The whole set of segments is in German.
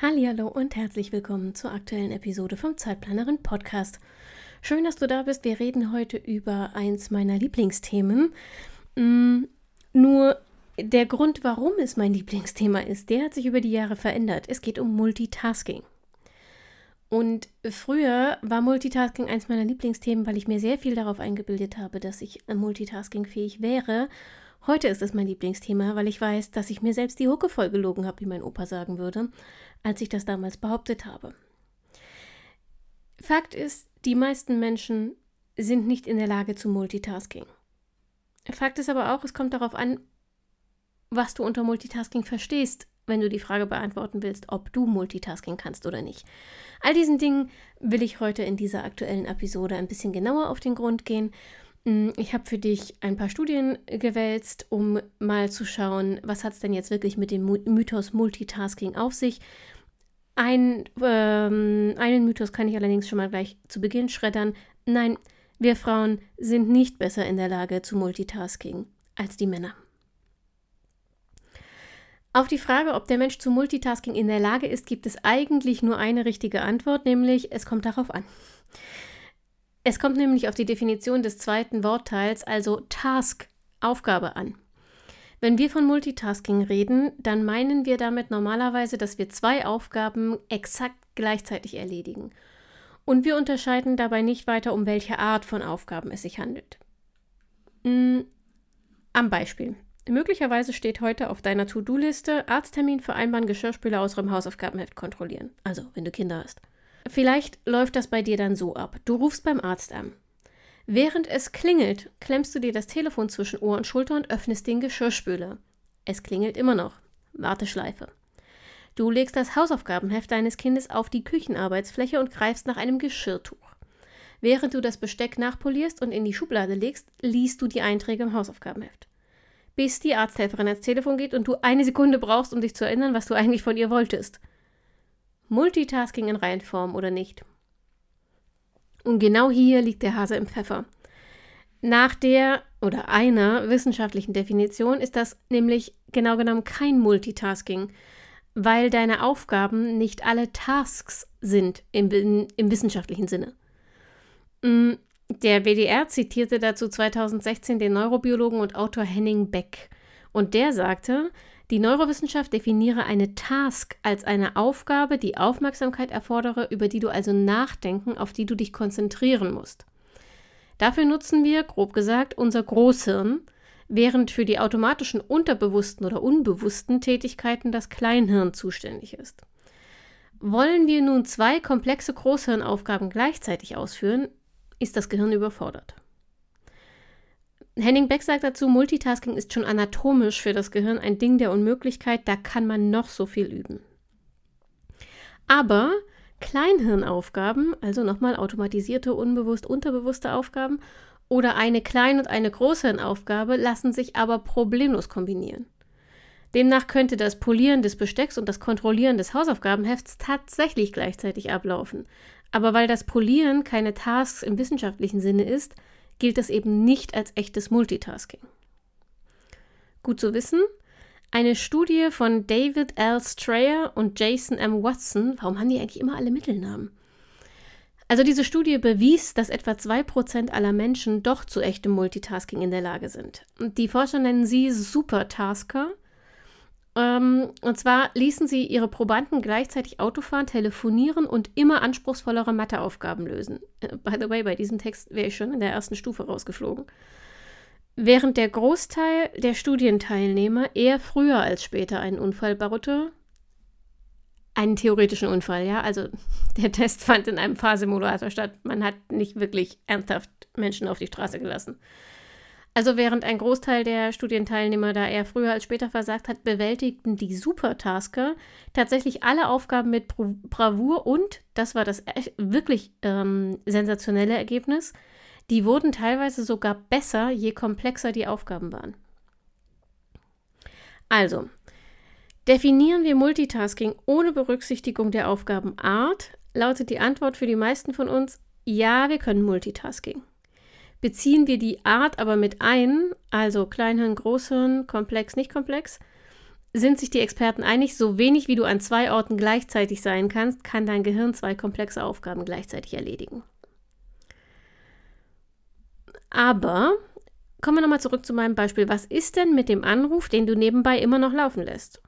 Hallo und herzlich willkommen zur aktuellen Episode vom Zeitplanerin Podcast. Schön, dass du da bist. Wir reden heute über eins meiner Lieblingsthemen. Mm, nur der Grund, warum es mein Lieblingsthema ist, der hat sich über die Jahre verändert. Es geht um Multitasking. Und früher war Multitasking eins meiner Lieblingsthemen, weil ich mir sehr viel darauf eingebildet habe, dass ich multitaskingfähig wäre. Heute ist es mein Lieblingsthema, weil ich weiß, dass ich mir selbst die Hucke voll gelogen habe, wie mein Opa sagen würde als ich das damals behauptet habe. Fakt ist, die meisten Menschen sind nicht in der Lage zu Multitasking. Fakt ist aber auch, es kommt darauf an, was du unter Multitasking verstehst, wenn du die Frage beantworten willst, ob du Multitasking kannst oder nicht. All diesen Dingen will ich heute in dieser aktuellen Episode ein bisschen genauer auf den Grund gehen. Mm, ich habe für dich ein paar Studien gewälzt, um mal zu schauen, was hat es denn jetzt wirklich mit dem Mythos Multitasking auf sich ein, ähm, einen Mythos kann ich allerdings schon mal gleich zu Beginn schreddern. Nein, wir Frauen sind nicht besser in der Lage zu Multitasking als die Männer. Auf die Frage, ob der Mensch zu Multitasking in der Lage ist, gibt es eigentlich nur eine richtige Antwort, nämlich es kommt darauf an. Es kommt nämlich auf die Definition des zweiten Wortteils, also Task, Aufgabe an. Wenn wir von Multitasking reden, dann meinen wir damit normalerweise, dass wir zwei Aufgaben exakt gleichzeitig erledigen. Und wir unterscheiden dabei nicht weiter, um welche Art von Aufgaben es sich handelt. Hm, am Beispiel. Möglicherweise steht heute auf deiner To-Do-Liste Arzttermin vereinbaren, Geschirrspüler aus dem Hausaufgabenheft kontrollieren. Also, wenn du Kinder hast. Vielleicht läuft das bei dir dann so ab. Du rufst beim Arzt an. Während es klingelt, klemmst du dir das Telefon zwischen Ohr und Schulter und öffnest den Geschirrspüler. Es klingelt immer noch. Warteschleife. Du legst das Hausaufgabenheft deines Kindes auf die Küchenarbeitsfläche und greifst nach einem Geschirrtuch. Während du das Besteck nachpolierst und in die Schublade legst, liest du die Einträge im Hausaufgabenheft. Bis die Arzthelferin ans Telefon geht und du eine Sekunde brauchst, um dich zu erinnern, was du eigentlich von ihr wolltest. Multitasking in Reihenform oder nicht? Und genau hier liegt der Hase im Pfeffer. Nach der oder einer wissenschaftlichen Definition ist das nämlich genau genommen kein Multitasking, weil deine Aufgaben nicht alle Tasks sind im, im wissenschaftlichen Sinne. Mm, der WDR zitierte dazu 2016 den Neurobiologen und Autor Henning Beck. Und der sagte, die Neurowissenschaft definiere eine Task als eine Aufgabe, die Aufmerksamkeit erfordere, über die du also nachdenken, auf die du dich konzentrieren musst. Dafür nutzen wir, grob gesagt, unser Großhirn, während für die automatischen unterbewussten oder unbewussten Tätigkeiten das Kleinhirn zuständig ist. Wollen wir nun zwei komplexe Großhirnaufgaben gleichzeitig ausführen, ist das Gehirn überfordert. Henning Beck sagt dazu, Multitasking ist schon anatomisch für das Gehirn ein Ding der Unmöglichkeit, da kann man noch so viel üben. Aber Kleinhirnaufgaben, also nochmal automatisierte, unbewusst, unterbewusste Aufgaben oder eine Klein- und eine Großhirnaufgabe lassen sich aber problemlos kombinieren. Demnach könnte das Polieren des Bestecks und das Kontrollieren des Hausaufgabenhefts tatsächlich gleichzeitig ablaufen. Aber weil das Polieren keine Tasks im wissenschaftlichen Sinne ist, gilt das eben nicht als echtes Multitasking. Gut zu wissen, eine Studie von David L. Strayer und Jason M. Watson, warum haben die eigentlich immer alle Mittelnamen? Also diese Studie bewies, dass etwa 2% aller Menschen doch zu echtem Multitasking in der Lage sind. Die Forscher nennen sie Supertasker ähm, und zwar ließen sie ihre Probanden gleichzeitig Autofahren, telefonieren und immer anspruchsvollere Matheaufgaben lösen. Äh, by the way, bei diesem Text wäre ich schon in der ersten Stufe rausgeflogen. Während der Großteil der Studienteilnehmer eher früher als später einen Unfall baute, einen theoretischen Unfall, ja, also der Test fand in einem Fahrsimulator statt. Man hat nicht wirklich ernsthaft Menschen auf die Straße gelassen. Also während ein Großteil der Studienteilnehmer da eher früher als später versagt hat, bewältigten die Supertasker tatsächlich alle Aufgaben mit Bravour und, das war das wirklich ähm, sensationelle Ergebnis, die wurden teilweise sogar besser, je komplexer die Aufgaben waren. Also, definieren wir Multitasking ohne Berücksichtigung der Aufgabenart, lautet die Antwort für die meisten von uns, ja, wir können Multitasking. Beziehen wir die Art aber mit ein, also Kleinhirn, Großhirn, komplex, nicht komplex, sind sich die Experten einig, so wenig wie du an zwei Orten gleichzeitig sein kannst, kann dein Gehirn zwei komplexe Aufgaben gleichzeitig erledigen. Aber kommen wir nochmal zurück zu meinem Beispiel. Was ist denn mit dem Anruf, den du nebenbei immer noch laufen lässt?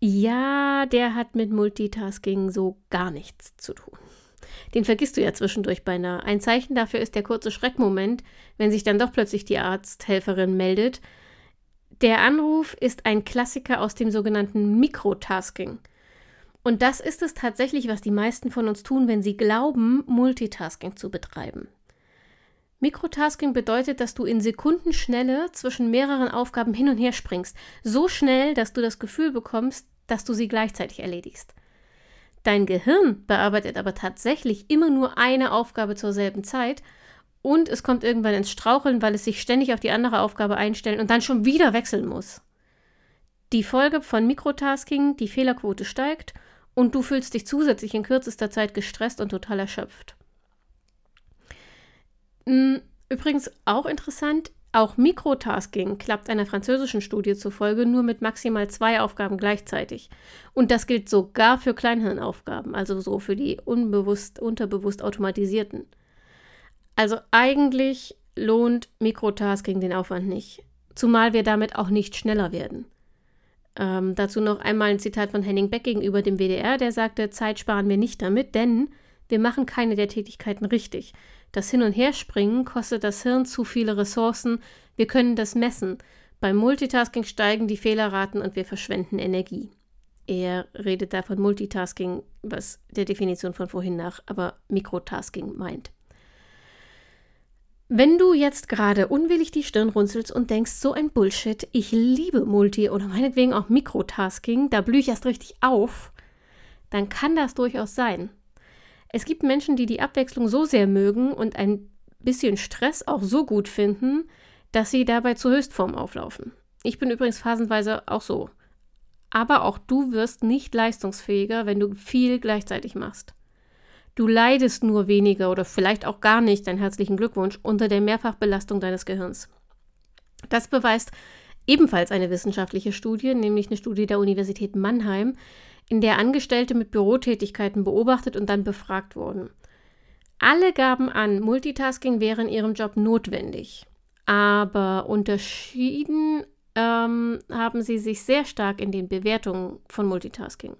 Ja, der hat mit Multitasking so gar nichts zu tun. Den vergisst du ja zwischendurch beinahe. Ein Zeichen dafür ist der kurze Schreckmoment, wenn sich dann doch plötzlich die Arzthelferin meldet. Der Anruf ist ein Klassiker aus dem sogenannten Mikrotasking. Und das ist es tatsächlich, was die meisten von uns tun, wenn sie glauben, Multitasking zu betreiben. Mikrotasking bedeutet, dass du in Sekundenschnelle zwischen mehreren Aufgaben hin und her springst. So schnell, dass du das Gefühl bekommst, dass du sie gleichzeitig erledigst. Dein Gehirn bearbeitet aber tatsächlich immer nur eine Aufgabe zur selben Zeit und es kommt irgendwann ins Straucheln, weil es sich ständig auf die andere Aufgabe einstellen und dann schon wieder wechseln muss. Die Folge von Mikrotasking, die Fehlerquote steigt und du fühlst dich zusätzlich in kürzester Zeit gestresst und total erschöpft. Hm, übrigens auch interessant, auch Mikrotasking klappt einer französischen Studie zufolge nur mit maximal zwei Aufgaben gleichzeitig. Und das gilt sogar für Kleinhirnaufgaben, also so für die unbewusst, unterbewusst automatisierten. Also eigentlich lohnt Mikrotasking den Aufwand nicht, zumal wir damit auch nicht schneller werden. Ähm, dazu noch einmal ein Zitat von Henning Beck gegenüber dem WDR, der sagte, Zeit sparen wir nicht damit, denn wir machen keine der Tätigkeiten richtig. Das Hin- und Herspringen kostet das Hirn zu viele Ressourcen. Wir können das messen. Beim Multitasking steigen die Fehlerraten und wir verschwenden Energie. Er redet da von Multitasking, was der Definition von vorhin nach, aber Mikrotasking meint. Wenn du jetzt gerade unwillig die Stirn runzelst und denkst, so ein Bullshit, ich liebe Multi oder meinetwegen auch Mikrotasking, da blühe ich erst richtig auf, dann kann das durchaus sein. Es gibt Menschen, die die Abwechslung so sehr mögen und ein bisschen Stress auch so gut finden, dass sie dabei zur Höchstform auflaufen. Ich bin übrigens phasenweise auch so. Aber auch du wirst nicht leistungsfähiger, wenn du viel gleichzeitig machst. Du leidest nur weniger oder vielleicht auch gar nicht, deinen herzlichen Glückwunsch, unter der Mehrfachbelastung deines Gehirns. Das beweist ebenfalls eine wissenschaftliche Studie, nämlich eine Studie der Universität Mannheim, in der Angestellte mit Bürotätigkeiten beobachtet und dann befragt wurden. Alle gaben an, Multitasking wäre in ihrem Job notwendig, aber unterschieden ähm, haben sie sich sehr stark in den Bewertungen von Multitasking.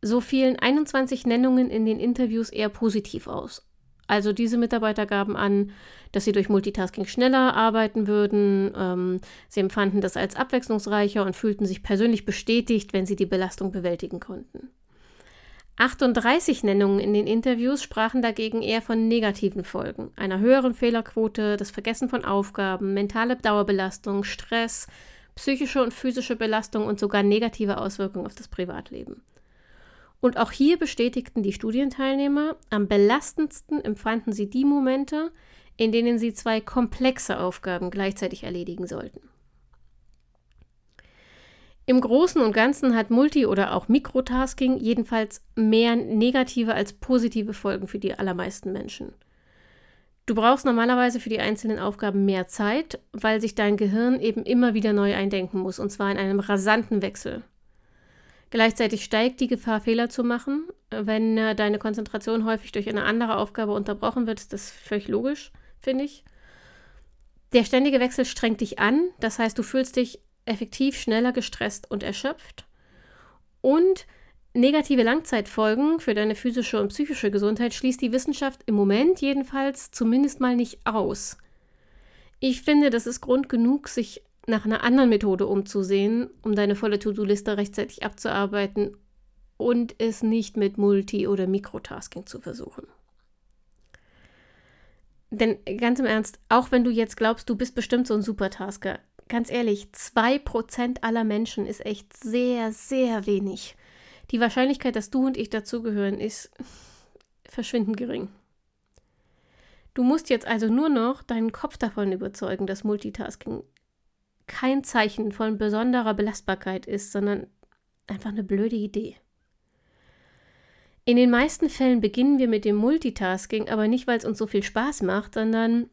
So fielen 21 Nennungen in den Interviews eher positiv aus. Also diese Mitarbeiter gaben an, dass sie durch Multitasking schneller arbeiten würden. Ähm, sie empfanden das als abwechslungsreicher und fühlten sich persönlich bestätigt, wenn sie die Belastung bewältigen konnten. 38 Nennungen in den Interviews sprachen dagegen eher von negativen Folgen, einer höheren Fehlerquote, das Vergessen von Aufgaben, mentale Dauerbelastung, Stress, psychische und physische Belastung und sogar negative Auswirkungen auf das Privatleben. Und auch hier bestätigten die Studienteilnehmer, am belastendsten empfanden sie die Momente, in denen sie zwei komplexe Aufgaben gleichzeitig erledigen sollten. Im Großen und Ganzen hat Multi- oder auch Mikrotasking jedenfalls mehr negative als positive Folgen für die allermeisten Menschen. Du brauchst normalerweise für die einzelnen Aufgaben mehr Zeit, weil sich dein Gehirn eben immer wieder neu eindenken muss, und zwar in einem rasanten Wechsel. Gleichzeitig steigt die Gefahr, Fehler zu machen. Wenn äh, deine Konzentration häufig durch eine andere Aufgabe unterbrochen wird, ist das völlig logisch, finde ich. Der ständige Wechsel strengt dich an, das heißt, du fühlst dich effektiv schneller gestresst und erschöpft. Und negative Langzeitfolgen für deine physische und psychische Gesundheit schließt die Wissenschaft im Moment jedenfalls zumindest mal nicht aus. Ich finde, das ist Grund genug, sich nach einer anderen Methode umzusehen, um deine volle To-Do-Liste rechtzeitig abzuarbeiten und es nicht mit Multi- oder Mikrotasking zu versuchen. Denn ganz im Ernst, auch wenn du jetzt glaubst, du bist bestimmt so ein Supertasker, ganz ehrlich, 2% aller Menschen ist echt sehr, sehr wenig. Die Wahrscheinlichkeit, dass du und ich dazugehören, ist verschwindend gering. Du musst jetzt also nur noch deinen Kopf davon überzeugen, dass Multitasking kein Zeichen von besonderer Belastbarkeit ist, sondern einfach eine blöde Idee. In den meisten Fällen beginnen wir mit dem Multitasking, aber nicht, weil es uns so viel Spaß macht, sondern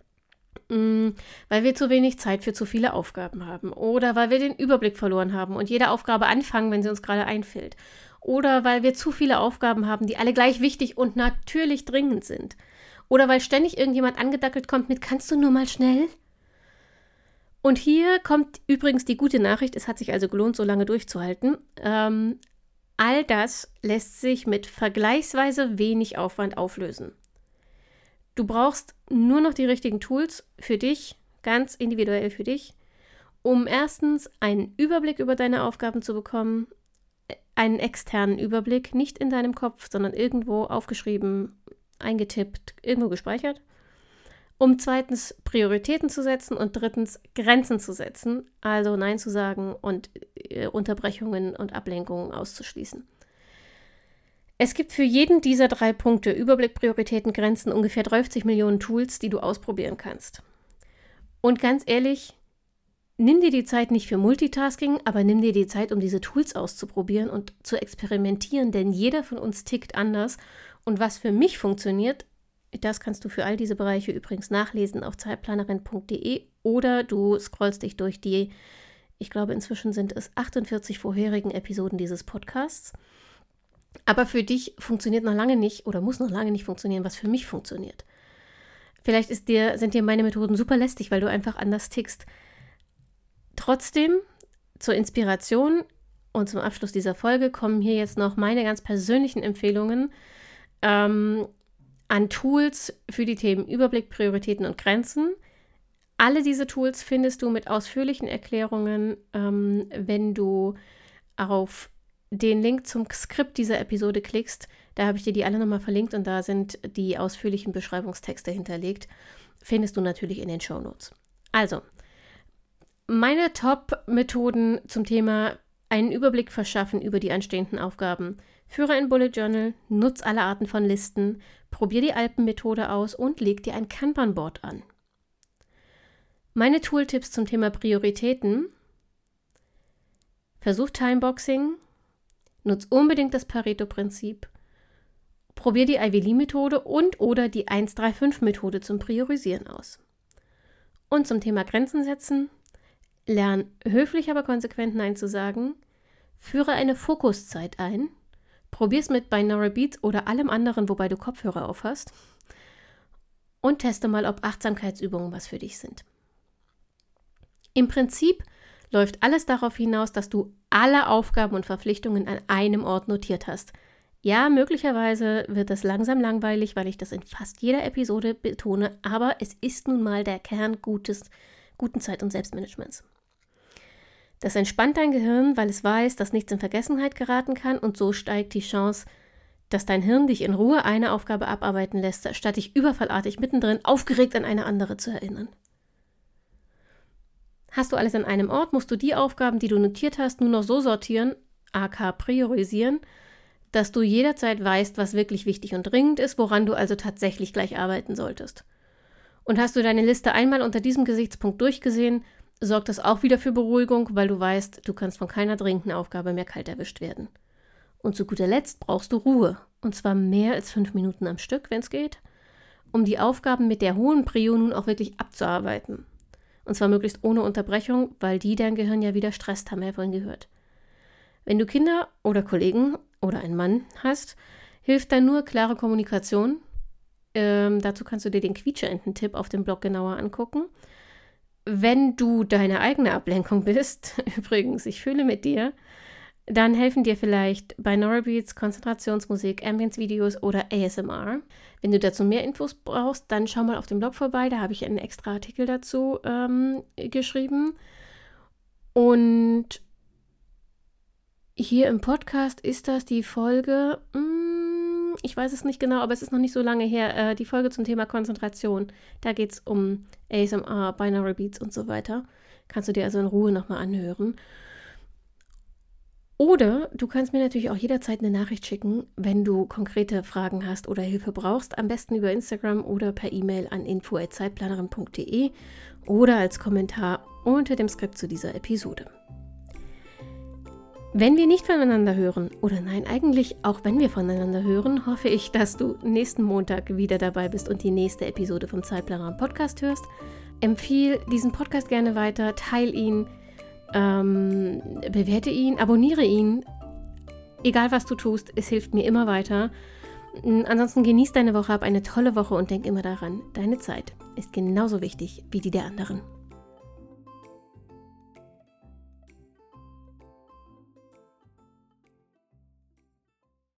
mh, mm, weil wir zu wenig Zeit für zu viele Aufgaben haben oder weil wir den Überblick verloren haben und jede Aufgabe anfangen, wenn sie uns gerade einfällt oder weil wir zu viele Aufgaben haben, die alle gleich wichtig und natürlich dringend sind oder weil ständig irgendjemand angedackelt kommt mit kannst du nur mal schnell? Und hier kommt übrigens die gute Nachricht, es hat sich also gelohnt, so lange durchzuhalten. Ähm, all das lässt sich mit vergleichsweise wenig Aufwand auflösen. Du brauchst nur noch die richtigen Tools für dich, ganz individuell für dich, um erstens einen Überblick über deine Aufgaben zu bekommen, einen externen Überblick, nicht in deinem Kopf, sondern irgendwo aufgeschrieben, eingetippt, irgendwo gespeichert um zweitens Prioritäten zu setzen und drittens Grenzen zu setzen, also Nein zu sagen und äh, Unterbrechungen und Ablenkungen auszuschließen. Es gibt für jeden dieser drei Punkte Überblick, Prioritäten, Grenzen ungefähr 30 Millionen Tools, die du ausprobieren kannst. Und ganz ehrlich, nimm dir die Zeit nicht für Multitasking, aber nimm dir die Zeit, um diese Tools auszuprobieren und zu experimentieren, denn jeder von uns tickt anders und was für mich funktioniert, das kannst du für all diese Bereiche übrigens nachlesen auf zeitplanerin.de oder du scrollst dich durch die, ich glaube inzwischen sind es 48 vorherigen Episoden dieses Podcasts. Aber für dich funktioniert noch lange nicht oder muss noch lange nicht funktionieren, was für mich funktioniert. Vielleicht dir, sind dir meine Methoden super lästig, weil du einfach anders tickst. Trotzdem, zur Inspiration und zum Abschluss dieser Folge kommen hier jetzt noch meine ganz persönlichen Empfehlungen. Ähm, an Tools für die Themen Überblick, Prioritäten und Grenzen. Alle diese Tools findest du mit ausführlichen Erklärungen, ähm, wenn du auf den Link zum Skript dieser Episode klickst. Da habe ich dir die alle nochmal verlinkt und da sind die ausführlichen Beschreibungstexte hinterlegt. Findest du natürlich in den Show Notes. Also, meine Top-Methoden zum Thema einen Überblick verschaffen über die anstehenden Aufgaben Führe ein Bullet Journal, nutz alle Arten von Listen, probier die Alpenmethode aus und leg dir ein Kanban-Board an. Meine Tooltips zum Thema Prioritäten. Versuch Timeboxing, nutz unbedingt das Pareto-Prinzip, probier die Ivy Lee-Methode und oder die 135-Methode zum Priorisieren aus. Und zum Thema Grenzen setzen, lern höflich aber konsequent Nein zu sagen, führe eine Fokuszeit ein, Probier's mit Binaural Beats oder allem anderen, wobei du Kopfhörer aufhast. Und teste mal, ob Achtsamkeitsübungen was für dich sind. Im Prinzip läuft alles darauf hinaus, dass du alle Aufgaben und Verpflichtungen an einem Ort notiert hast. Ja, möglicherweise wird das langsam langweilig, weil ich das in fast jeder Episode betone, aber es ist nun mal der Kern gutes, guten Zeit- und Selbstmanagements. Das entspannt dein Gehirn, weil es weiß, dass nichts in Vergessenheit geraten kann und so steigt die Chance, dass dein Hirn dich in Ruhe eine Aufgabe abarbeiten lässt, statt dich überfallartig mittendrin aufgeregt an eine andere zu erinnern. Hast du alles an einem Ort, musst du die Aufgaben, die du notiert hast, nur noch so sortieren, aka priorisieren, dass du jederzeit weißt, was wirklich wichtig und dringend ist, woran du also tatsächlich gleich arbeiten solltest. Und hast du deine Liste einmal unter diesem Gesichtspunkt durchgesehen, sorgt das auch wieder für Beruhigung, weil du weißt, du kannst von keiner dringenden Aufgabe mehr kalt erwischt werden. Und zu guter Letzt brauchst du Ruhe, und zwar mehr als fünf Minuten am Stück, wenn es geht, um die Aufgaben mit der hohen Prio nun auch wirklich abzuarbeiten. Und zwar möglichst ohne Unterbrechung, weil die dein Gehirn ja wieder stresst, haben wir ja vorhin gehört. Wenn du Kinder oder Kollegen oder einen Mann hast, hilft dann nur klare Kommunikation. Ähm, dazu kannst du dir den Quietscheenten-Tipp auf dem Blog genauer angucken. Wenn du deine eigene Ablenkung bist, übrigens, ich fühle mit dir, dann helfen dir vielleicht Binaural Beats, Konzentrationsmusik, Ambience-Videos oder ASMR. Wenn du dazu mehr Infos brauchst, dann schau mal auf dem Blog vorbei, da habe ich einen extra Artikel dazu ähm, geschrieben. Und hier im Podcast ist das die Folge mh, hm, ich weiß es nicht genau, aber es ist noch nicht so lange her, äh, die Folge zum Thema Konzentration. Da geht es um ASMR, Binary Beats und so weiter. Kannst du dir also in Ruhe nochmal anhören. Oder du kannst mir natürlich auch jederzeit eine Nachricht schicken, wenn du konkrete Fragen hast oder Hilfe brauchst. Am besten über Instagram oder per E-Mail an info.zeitplanerin.de oder als Kommentar unter dem Skript zu dieser Episode. Wenn wir nicht voneinander hören, oder nein, eigentlich auch wenn wir voneinander hören, hoffe ich, dass du nächsten Montag wieder dabei bist und die nächste Episode vom Zeitplaner Podcast hörst. Empfehle diesen Podcast gerne weiter, teile ihn, ähm, bewerte ihn, abonniere ihn. Egal was du tust, es hilft mir immer weiter. Ansonsten genieß deine Woche, hab eine tolle Woche und denk immer daran, deine Zeit ist genauso wichtig wie die der anderen.